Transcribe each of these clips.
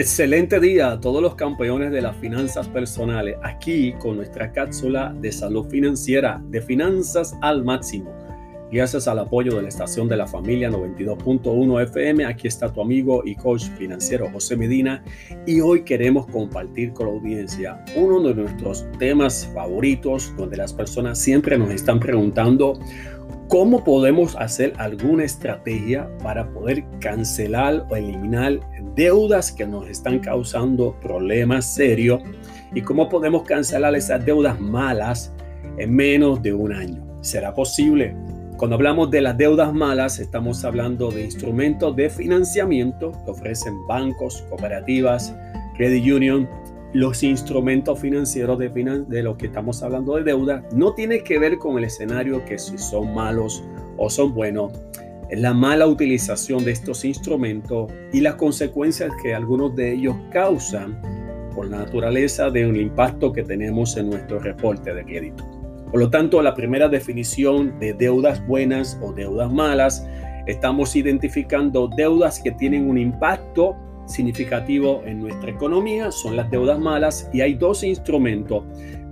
Excelente día a todos los campeones de las finanzas personales, aquí con nuestra cápsula de salud financiera, de finanzas al máximo. Gracias al apoyo de la estación de la familia 92.1 FM, aquí está tu amigo y coach financiero José Medina y hoy queremos compartir con la audiencia uno de nuestros temas favoritos donde las personas siempre nos están preguntando ¿Cómo podemos hacer alguna estrategia para poder cancelar o eliminar deudas que nos están causando problemas serios? ¿Y cómo podemos cancelar esas deudas malas en menos de un año? ¿Será posible? Cuando hablamos de las deudas malas, estamos hablando de instrumentos de financiamiento que ofrecen bancos, cooperativas, credit union los instrumentos financieros de, de lo que estamos hablando de deuda no tiene que ver con el escenario que si son malos o son buenos. La mala utilización de estos instrumentos y las consecuencias que algunos de ellos causan por la naturaleza de un impacto que tenemos en nuestro reporte de crédito. Por lo tanto, la primera definición de deudas buenas o deudas malas, estamos identificando deudas que tienen un impacto significativo en nuestra economía son las deudas malas y hay dos instrumentos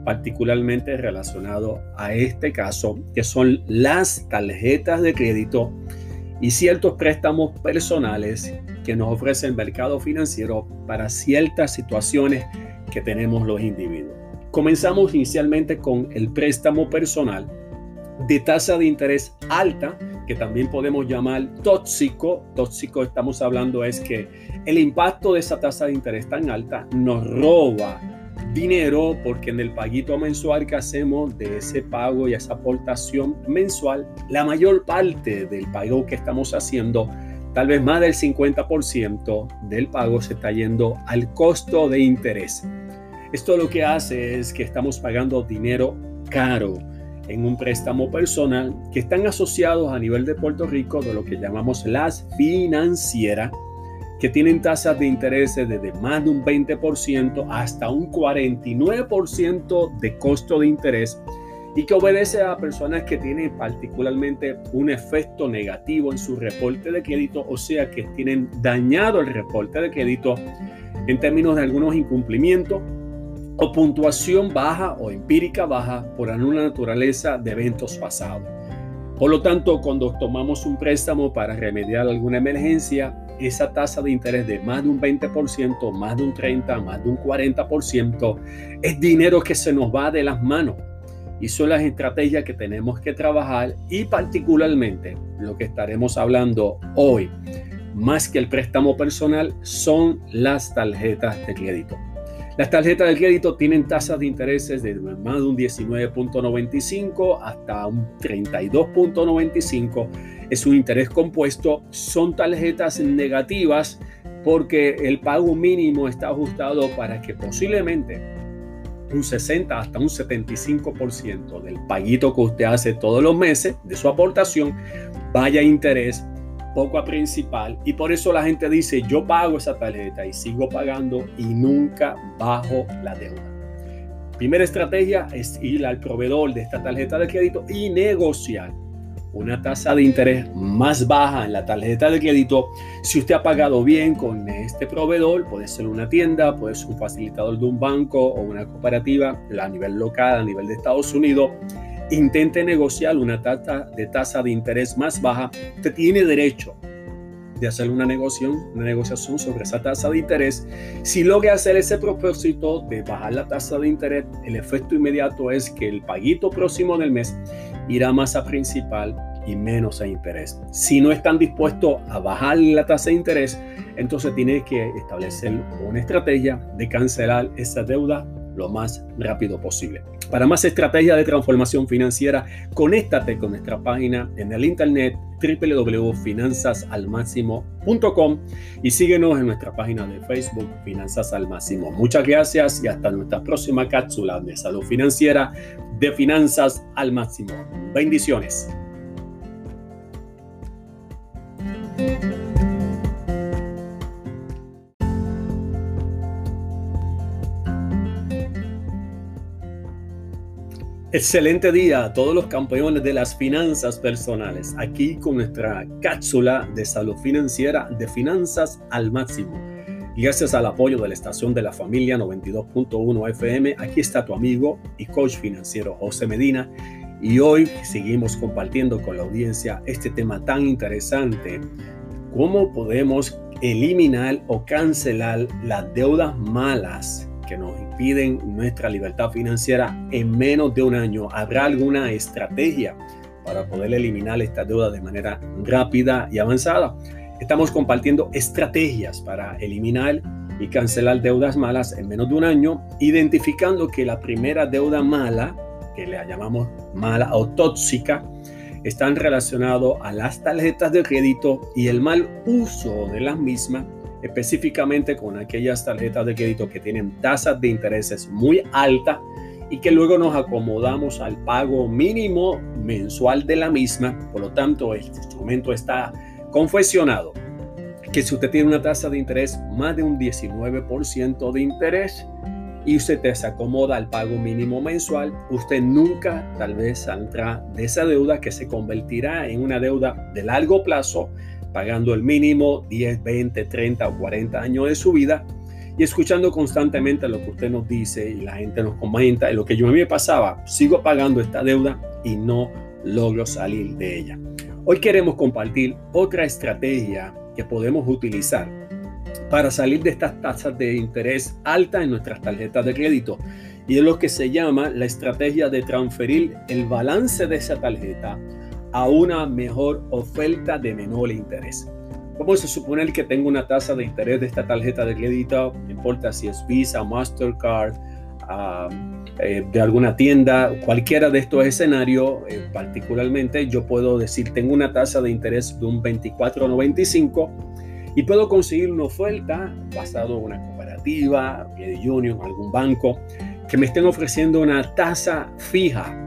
particularmente relacionados a este caso, que son las tarjetas de crédito y ciertos préstamos personales que nos ofrece el mercado financiero para ciertas situaciones que tenemos los individuos. Comenzamos inicialmente con el préstamo personal de tasa de interés alta, que también podemos llamar tóxico. Tóxico estamos hablando es que el impacto de esa tasa de interés tan alta nos roba dinero porque en el paguito mensual que hacemos de ese pago y esa aportación mensual, la mayor parte del pago que estamos haciendo, tal vez más del 50% del pago se está yendo al costo de interés. Esto lo que hace es que estamos pagando dinero caro en un préstamo personal que están asociados a nivel de Puerto Rico de lo que llamamos las financieras, que tienen tasas de interés desde más de un 20% hasta un 49% de costo de interés y que obedece a personas que tienen particularmente un efecto negativo en su reporte de crédito, o sea que tienen dañado el reporte de crédito en términos de algunos incumplimientos o puntuación baja o empírica baja por alguna naturaleza de eventos pasados. Por lo tanto, cuando tomamos un préstamo para remediar alguna emergencia, esa tasa de interés de más de un 20%, más de un 30%, más de un 40%, es dinero que se nos va de las manos. Y son las estrategias que tenemos que trabajar y particularmente lo que estaremos hablando hoy, más que el préstamo personal, son las tarjetas de crédito. Las tarjetas de crédito tienen tasas de intereses de más de un 19.95 hasta un 32.95. Es un interés compuesto. Son tarjetas negativas porque el pago mínimo está ajustado para que posiblemente un 60 hasta un 75% del paguito que usted hace todos los meses de su aportación vaya a interés poco a principal y por eso la gente dice yo pago esa tarjeta y sigo pagando y nunca bajo la deuda. Primera estrategia es ir al proveedor de esta tarjeta de crédito y negociar una tasa de interés más baja en la tarjeta de crédito. Si usted ha pagado bien con este proveedor, puede ser una tienda, puede ser un facilitador de un banco o una cooperativa a nivel local, a nivel de Estados Unidos, intente negociar una tasa de tasa de interés más baja, usted tiene derecho de hacer una negociación, una negociación sobre esa tasa de interés. Si logra hacer ese propósito de bajar la tasa de interés, el efecto inmediato es que el paguito próximo del mes irá más a principal y menos a interés. Si no están dispuestos a bajar la tasa de interés, entonces tiene que establecer una estrategia de cancelar esa deuda lo más rápido posible. Para más estrategias de transformación financiera, conéctate con nuestra página en el internet www.finanzasalmáximo.com y síguenos en nuestra página de Facebook Finanzas al Máximo. Muchas gracias y hasta nuestra próxima cápsula de salud financiera de Finanzas al Máximo. Bendiciones. Excelente día a todos los campeones de las finanzas personales, aquí con nuestra cápsula de salud financiera de finanzas al máximo. Gracias al apoyo de la estación de la familia 92.1 FM, aquí está tu amigo y coach financiero José Medina. Y hoy seguimos compartiendo con la audiencia este tema tan interesante, cómo podemos eliminar o cancelar las deudas malas que nos impiden nuestra libertad financiera en menos de un año. ¿Habrá alguna estrategia para poder eliminar estas deudas de manera rápida y avanzada? Estamos compartiendo estrategias para eliminar y cancelar deudas malas en menos de un año, identificando que la primera deuda mala, que le llamamos mala o tóxica, están relacionados a las tarjetas de crédito y el mal uso de las mismas, específicamente con aquellas tarjetas de crédito que tienen tasas de intereses muy altas y que luego nos acomodamos al pago mínimo mensual de la misma. Por lo tanto, este instrumento está confesionado que si usted tiene una tasa de interés más de un 19% de interés y usted acomoda al pago mínimo mensual, usted nunca tal vez saldrá de esa deuda que se convertirá en una deuda de largo plazo, pagando el mínimo 10, 20, 30 o 40 años de su vida y escuchando constantemente lo que usted nos dice y la gente nos comenta y lo que yo a mí me pasaba, sigo pagando esta deuda y no logro salir de ella. Hoy queremos compartir otra estrategia que podemos utilizar para salir de estas tasas de interés altas en nuestras tarjetas de crédito y es lo que se llama la estrategia de transferir el balance de esa tarjeta a una mejor oferta de menor interés. Vamos a suponer que tengo una tasa de interés de esta tarjeta de crédito, no importa si es Visa, Mastercard, eh, de alguna tienda, cualquiera de estos escenarios, eh, particularmente yo puedo decir, tengo una tasa de interés de un 24.95 y puedo conseguir una oferta basado en una cooperativa, Union, algún banco, que me estén ofreciendo una tasa fija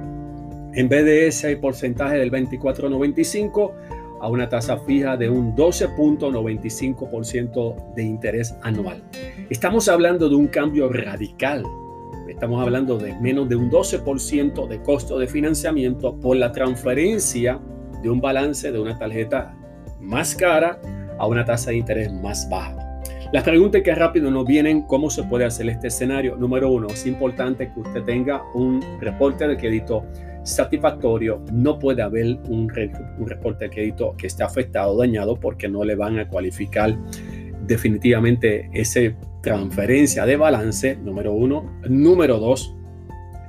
en vez de ese porcentaje del 24.95 a una tasa fija de un 12.95% de interés anual. Estamos hablando de un cambio radical Estamos hablando de menos de un 12% de costo de financiamiento por la transferencia de un balance de una tarjeta más cara a una tasa de interés más baja. Las preguntas que rápido nos vienen, ¿cómo se puede hacer este escenario? Número uno, es importante que usted tenga un reporte de crédito satisfactorio. No puede haber un, un reporte de crédito que esté afectado o dañado porque no le van a cualificar definitivamente ese transferencia de balance, número uno. Número dos,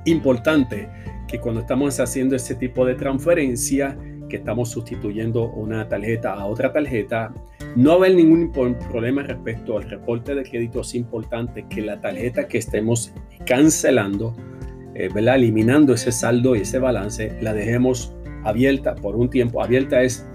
importante que cuando estamos haciendo ese tipo de transferencia, que estamos sustituyendo una tarjeta a otra tarjeta, no haber ningún problema respecto al reporte de crédito. Es importante que la tarjeta que estemos cancelando, eh, eliminando ese saldo y ese balance, la dejemos abierta por un tiempo. Abierta es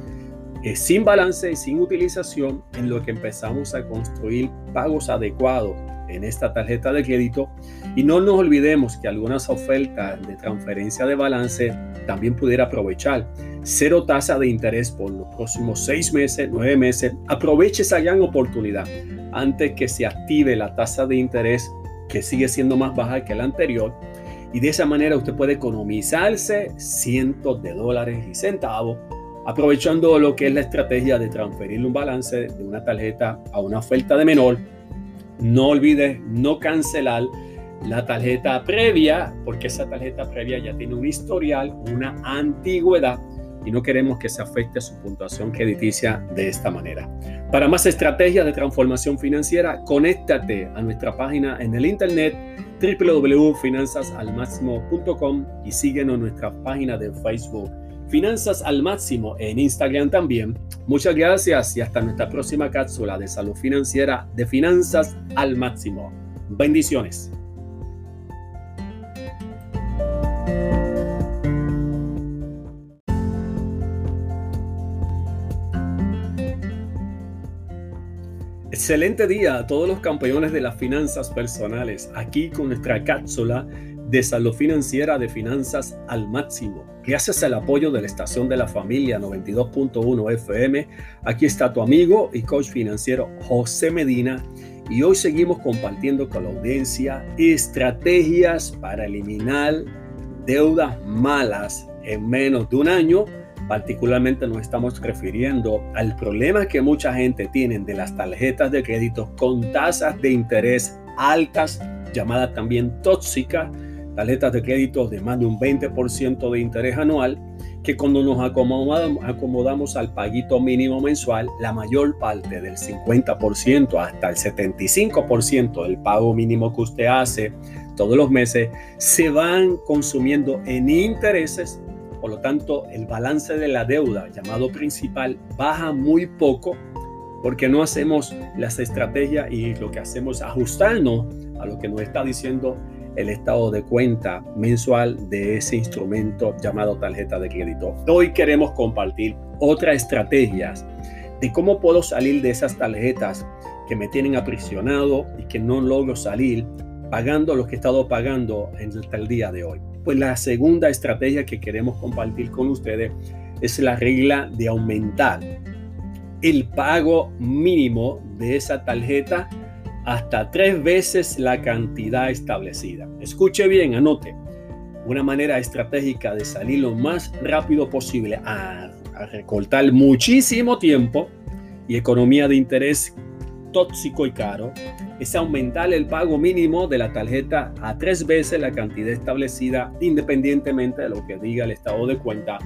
sin balance y sin utilización en lo que empezamos a construir pagos adecuados en esta tarjeta de crédito y no nos olvidemos que algunas ofertas de transferencia de balance también pudiera aprovechar cero tasa de interés por los próximos seis meses, nueve meses. Aproveche esa gran oportunidad antes que se active la tasa de interés que sigue siendo más baja que la anterior y de esa manera usted puede economizarse cientos de dólares y centavos aprovechando lo que es la estrategia de transferir un balance de una tarjeta a una oferta de menor. No olvides no cancelar la tarjeta previa, porque esa tarjeta previa ya tiene un historial, una antigüedad y no queremos que se afecte su puntuación crediticia de esta manera. Para más estrategias de transformación financiera, conéctate a nuestra página en el internet www.finanzasalmaximo.com y síguenos en nuestra página de Facebook Finanzas al máximo en Instagram también. Muchas gracias y hasta nuestra próxima cápsula de salud financiera de Finanzas al máximo. Bendiciones. Excelente día a todos los campeones de las finanzas personales, aquí con nuestra cápsula de salud financiera de finanzas al máximo. Gracias al apoyo de la estación de la familia 92.1 FM, aquí está tu amigo y coach financiero José Medina y hoy seguimos compartiendo con la audiencia estrategias para eliminar deudas malas en menos de un año Particularmente nos estamos refiriendo al problema que mucha gente tiene de las tarjetas de crédito con tasas de interés altas, llamadas también tóxicas, tarjetas de crédito de más de un 20% de interés anual, que cuando nos acomodamos, al paguito mínimo mensual, la mayor parte del 50% hasta el 75% del pago mínimo que usted hace todos los meses se van consumiendo en intereses por lo tanto, el balance de la deuda, llamado principal, baja muy poco porque no hacemos las estrategias y lo que hacemos es ajustarnos a lo que nos está diciendo el estado de cuenta mensual de ese instrumento llamado tarjeta de crédito. Hoy queremos compartir otras estrategias de cómo puedo salir de esas tarjetas que me tienen aprisionado y que no logro salir pagando lo que he estado pagando hasta el día de hoy. Pues la segunda estrategia que queremos compartir con ustedes es la regla de aumentar el pago mínimo de esa tarjeta hasta tres veces la cantidad establecida. Escuche bien, anote. Una manera estratégica de salir lo más rápido posible a, a recortar muchísimo tiempo y economía de interés tóxico y caro es aumentar el pago mínimo de la tarjeta a tres veces la cantidad establecida independientemente de lo que diga el estado de cuenta.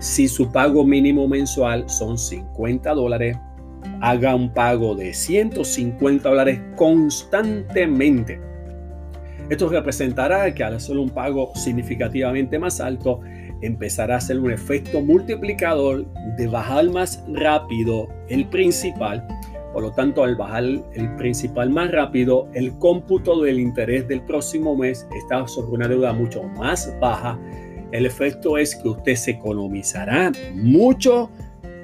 Si su pago mínimo mensual son 50 dólares, haga un pago de 150 dólares constantemente. Esto representará que al hacer un pago significativamente más alto, empezará a hacer un efecto multiplicador de bajar más rápido el principal por lo tanto, al bajar el principal más rápido, el cómputo del interés del próximo mes está sobre una deuda mucho más baja. El efecto es que usted se economizará mucho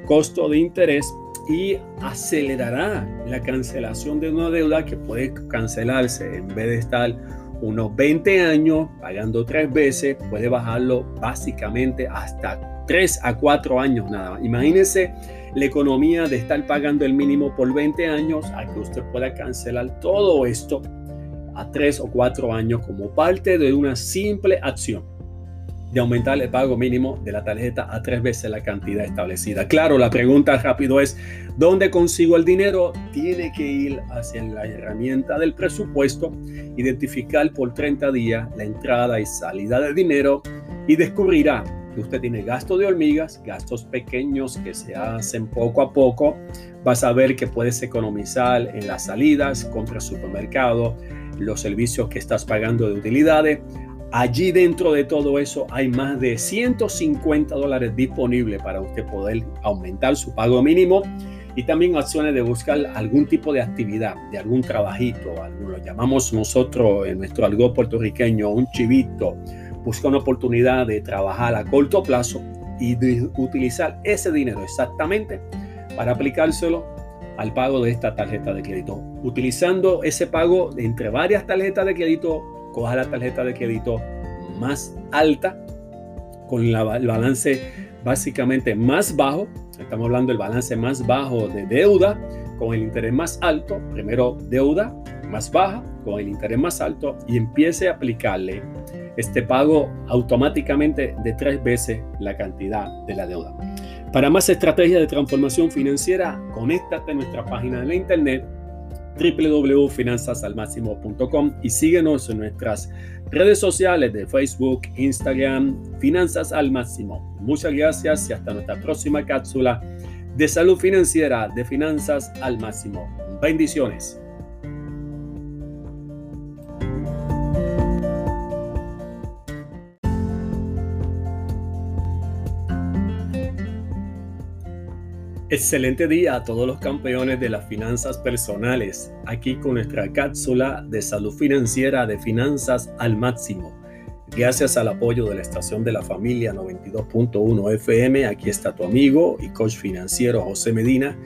costo de interés y acelerará la cancelación de una deuda que puede cancelarse en vez de estar unos 20 años pagando tres veces, puede bajarlo básicamente hasta 3 a 4 años nada más. Imagínese la economía de estar pagando el mínimo por 20 años a que usted pueda cancelar todo esto a 3 o 4 años como parte de una simple acción de aumentar el pago mínimo de la tarjeta a tres veces la cantidad establecida. Claro, la pregunta rápido es, ¿dónde consigo el dinero? Tiene que ir hacia la herramienta del presupuesto, identificar por 30 días la entrada y salida de dinero y descubrirá usted tiene gastos de hormigas, gastos pequeños que se hacen poco a poco, vas a ver que puedes economizar en las salidas, compra el supermercado, los servicios que estás pagando de utilidades. Allí dentro de todo eso hay más de 150 dólares disponibles para usted poder aumentar su pago mínimo y también acciones de buscar algún tipo de actividad, de algún trabajito, lo llamamos nosotros en nuestro algo puertorriqueño un chivito, busca una oportunidad de trabajar a corto plazo y de utilizar ese dinero exactamente para aplicárselo al pago de esta tarjeta de crédito. Utilizando ese pago entre varias tarjetas de crédito, coja la tarjeta de crédito más alta con el balance básicamente más bajo. Estamos hablando del balance más bajo de deuda con el interés más alto. Primero deuda más baja con el interés más alto y empiece a aplicarle este pago automáticamente de tres veces la cantidad de la deuda. Para más estrategias de transformación financiera, conéctate a nuestra página de la internet www.finanzasalmáximo.com y síguenos en nuestras redes sociales de Facebook, Instagram, Finanzas al Máximo. Muchas gracias y hasta nuestra próxima cápsula de salud financiera de Finanzas al Máximo. Bendiciones. Excelente día a todos los campeones de las finanzas personales, aquí con nuestra cápsula de salud financiera de finanzas al máximo. Gracias al apoyo de la estación de la familia 92.1 FM, aquí está tu amigo y coach financiero José Medina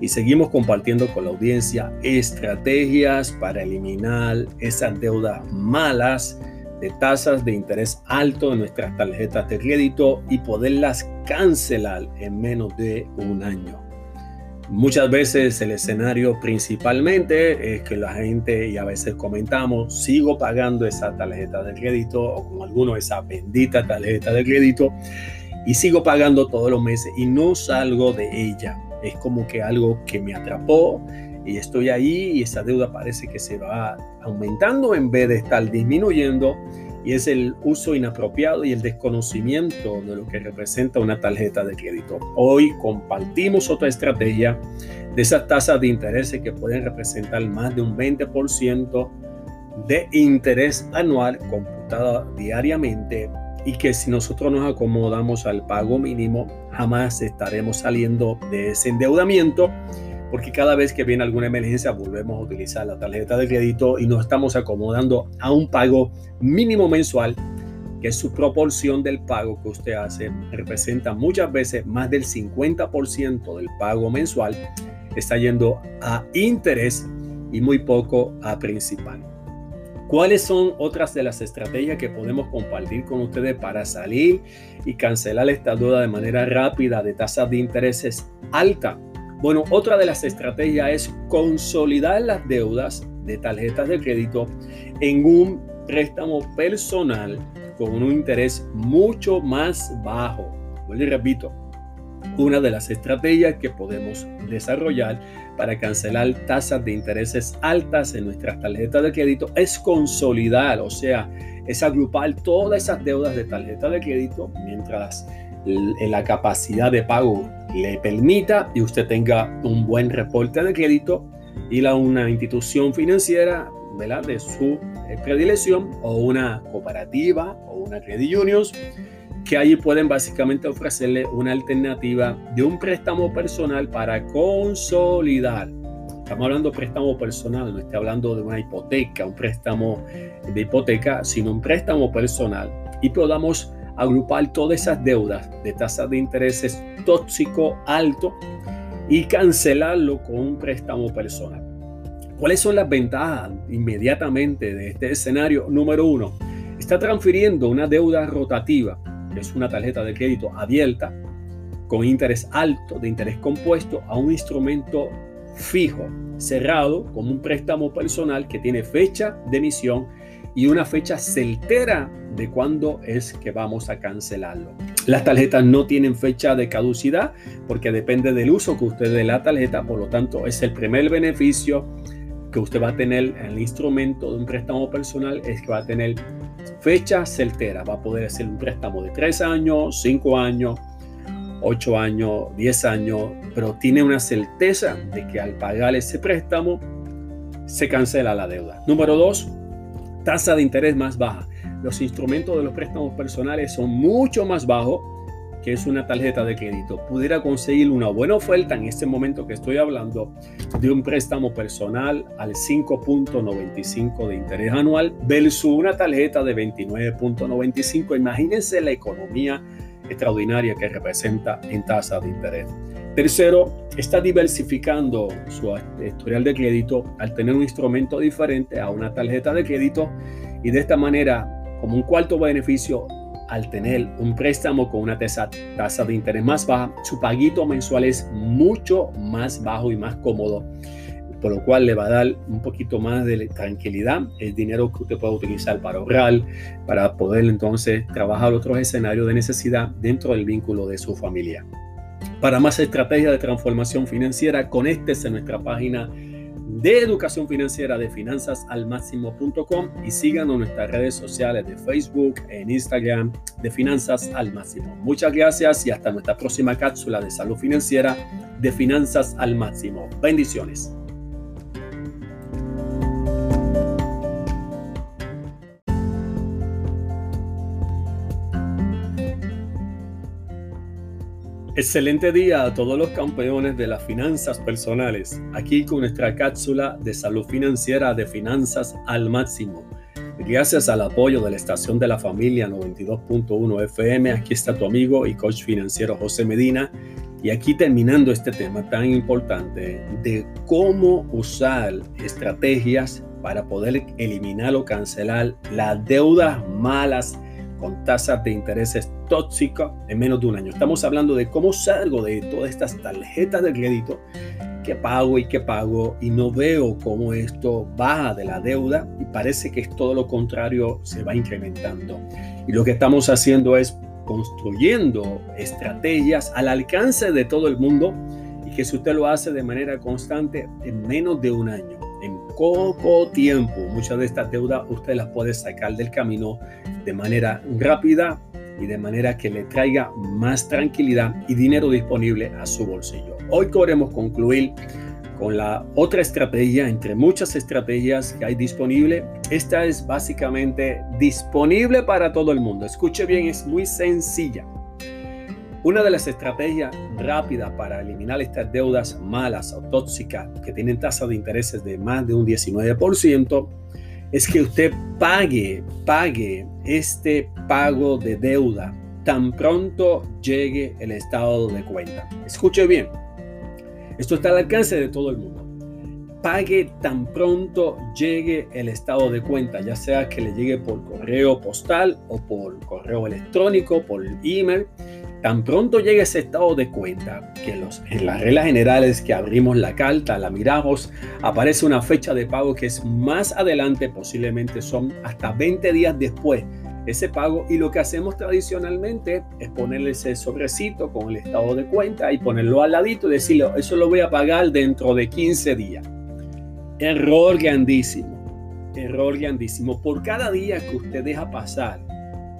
y seguimos compartiendo con la audiencia estrategias para eliminar esas deudas malas de tasas de interés alto en nuestras tarjetas de crédito y poderlas cancelar en menos de un año. Muchas veces el escenario principalmente es que la gente, y a veces comentamos, sigo pagando esa tarjeta de crédito o con alguno esa bendita tarjeta de crédito y sigo pagando todos los meses y no salgo de ella. Es como que algo que me atrapó y estoy ahí y esa deuda parece que se va aumentando en vez de estar disminuyendo y es el uso inapropiado y el desconocimiento de lo que representa una tarjeta de crédito. Hoy compartimos otra estrategia de esas tasas de interés que pueden representar más de un 20% de interés anual computada diariamente y que si nosotros nos acomodamos al pago mínimo jamás estaremos saliendo de ese endeudamiento porque cada vez que viene alguna emergencia volvemos a utilizar la tarjeta de crédito y nos estamos acomodando a un pago mínimo mensual, que es su proporción del pago que usted hace, representa muchas veces más del 50% del pago mensual, está yendo a interés y muy poco a principal. ¿Cuáles son otras de las estrategias que podemos compartir con ustedes para salir y cancelar esta deuda de manera rápida de tasas de intereses alta? Bueno, otra de las estrategias es consolidar las deudas de tarjetas de crédito en un préstamo personal con un interés mucho más bajo. Vuelvo y repito, una de las estrategias que podemos desarrollar para cancelar tasas de intereses altas en nuestras tarjetas de crédito es consolidar, o sea, es agrupar todas esas deudas de tarjeta de crédito mientras la capacidad de pago le permita y usted tenga un buen reporte de crédito, ir a una institución financiera ¿verdad? de su eh, predilección o una cooperativa o una credit unions que allí pueden básicamente ofrecerle una alternativa de un préstamo personal para consolidar. Estamos hablando de préstamo personal, no estoy hablando de una hipoteca, un préstamo de hipoteca, sino un préstamo personal y podamos agrupar todas esas deudas de tasas de intereses tóxico alto y cancelarlo con un préstamo personal. ¿Cuáles son las ventajas inmediatamente de este escenario? Número uno, está transfiriendo una deuda rotativa, que es una tarjeta de crédito abierta con interés alto, de interés compuesto, a un instrumento fijo, cerrado, como un préstamo personal que tiene fecha de emisión y una fecha certera de cuándo es que vamos a cancelarlo. Las tarjetas no tienen fecha de caducidad porque depende del uso que usted dé la tarjeta, por lo tanto es el primer beneficio que usted va a tener en el instrumento de un préstamo personal es que va a tener fecha certera, va a poder hacer un préstamo de 3 años, 5 años, 8 años, 10 años, pero tiene una certeza de que al pagar ese préstamo se cancela la deuda. Número 2, tasa de interés más baja. Los instrumentos de los préstamos personales son mucho más bajos que es una tarjeta de crédito. Pudiera conseguir una buena oferta en este momento que estoy hablando de un préstamo personal al 5.95 de interés anual versus una tarjeta de 29.95. Imagínense la economía extraordinaria que representa en tasa de interés. Tercero, está diversificando su historial de crédito al tener un instrumento diferente a una tarjeta de crédito y de esta manera, un cuarto beneficio, al tener un préstamo con una tasa, de interés más baja, su paguito mensual es mucho más bajo y más cómodo, por lo cual le va a dar un poquito más de tranquilidad, el dinero que usted puede utilizar para ahorrar, para poder entonces trabajar otros escenarios de necesidad dentro del vínculo de su familia. Para más estrategias de transformación financiera, conéctese a nuestra página de educación financiera de finanzasalmáximo.com y síganos en nuestras redes sociales de Facebook, en Instagram de Finanzas al Máximo. Muchas gracias y hasta nuestra próxima cápsula de salud financiera de Finanzas al Máximo. Bendiciones. Excelente día a todos los campeones de las finanzas personales, aquí con nuestra cápsula de salud financiera de finanzas al máximo. Gracias al apoyo de la estación de la familia 92.1 FM, aquí está tu amigo y coach financiero José Medina. Y aquí terminando este tema tan importante de cómo usar estrategias para poder eliminar o cancelar las deudas malas con tasas de intereses tóxicas en menos de un año. Estamos hablando de cómo salgo de todas estas tarjetas de crédito que pago y que pago y no veo cómo esto baja de la deuda y parece que es todo lo contrario, se va incrementando. Y lo que estamos haciendo es construyendo estrategias al alcance de todo el mundo y que si usted lo hace de manera constante, en menos de un año, en poco tiempo, muchas de estas deudas usted las puede sacar del camino de manera rápida y de manera que le traiga más tranquilidad y dinero disponible a su bolsillo. Hoy queremos concluir con la otra estrategia, entre muchas estrategias que hay disponible. Esta es básicamente disponible para todo el mundo. Escuche bien, es muy sencilla. Una de las estrategias rápidas para eliminar estas deudas malas o tóxicas que tienen tasas de intereses de más de un 19% es que usted pague, pague este pago de deuda tan pronto llegue el estado de cuenta. Escuche bien, esto está al alcance de todo el mundo. Pague tan pronto llegue el estado de cuenta, ya sea que le llegue por correo postal o por correo electrónico, por email. Tan pronto llegue ese estado de cuenta, que los, en las reglas generales que abrimos la carta, la miramos, aparece una fecha de pago que es más adelante, posiblemente son hasta 20 días después ese pago y lo que hacemos tradicionalmente es ponerle ese sobrecito con el estado de cuenta y ponerlo al ladito y decirle, eso lo voy a pagar dentro de 15 días. Error grandísimo, error grandísimo. Por cada día que usted deja pasar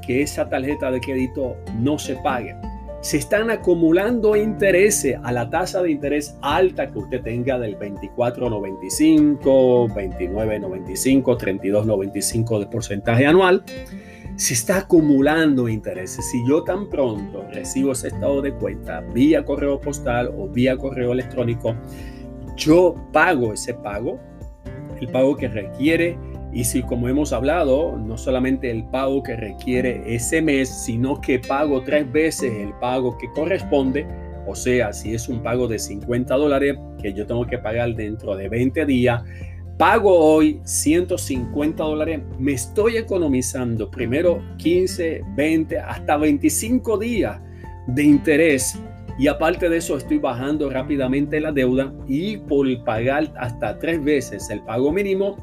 que esa tarjeta de crédito no se pague, se están acumulando intereses a la tasa de interés alta que usted tenga del 24.95, 29.95, 32.95 de porcentaje anual se está acumulando intereses. Si yo tan pronto recibo ese estado de cuenta vía correo postal o vía correo electrónico, yo pago ese pago, el pago que requiere. Y si como hemos hablado, no solamente el pago que requiere ese mes, sino que pago tres veces el pago que corresponde, o sea, si es un pago de 50 dólares que yo tengo que pagar dentro de 20 días, pago hoy 150 dólares, me estoy economizando primero 15, 20, hasta 25 días de interés. Y aparte de eso, estoy bajando rápidamente la deuda y por pagar hasta tres veces el pago mínimo,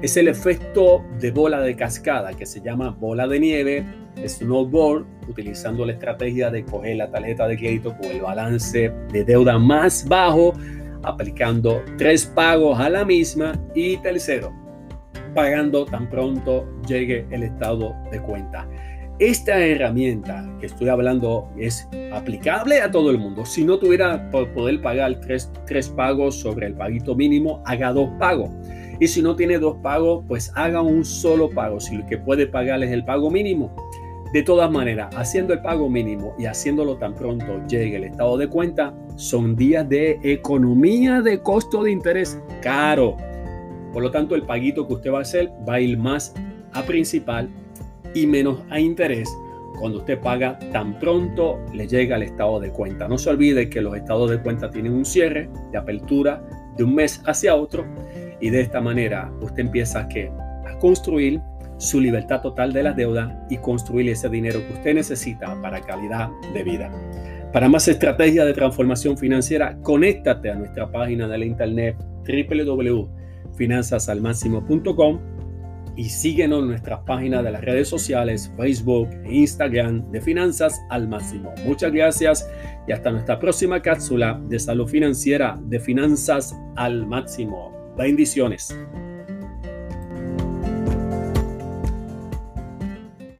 es el efecto de bola de cascada que se llama bola de nieve, snowboard, utilizando la estrategia de coger la tarjeta de crédito con el balance de deuda más bajo aplicando tres pagos a la misma y tercero, pagando tan pronto llegue el estado de cuenta. Esta herramienta que estoy hablando es aplicable a todo el mundo. Si no tuviera por poder pagar tres, tres pagos sobre el paguito mínimo, haga dos pagos. Y si no tiene dos pagos, pues haga un solo pago. Si lo que puede pagar es el pago mínimo, de todas maneras, haciendo el pago mínimo y haciéndolo tan pronto llegue el estado de cuenta, son días de economía de costo de interés caro. Por lo tanto, el paguito que usted va a hacer va a ir más a principal y menos a interés cuando usted paga tan pronto le llega el estado de cuenta. No se olvide que los estados de cuenta tienen un cierre de apertura de un mes hacia otro y de esta manera usted empieza a, construir su libertad total de las deudas y construir ese dinero que usted necesita para calidad de vida. Para más estrategias de transformación financiera, conéctate a nuestra página de la internet www.finanzasalmáximo.com y síguenos en nuestras páginas de las redes sociales, Facebook e Instagram de Finanzas al Máximo. Muchas gracias y hasta nuestra próxima cápsula de salud financiera de Finanzas al Máximo. Bendiciones.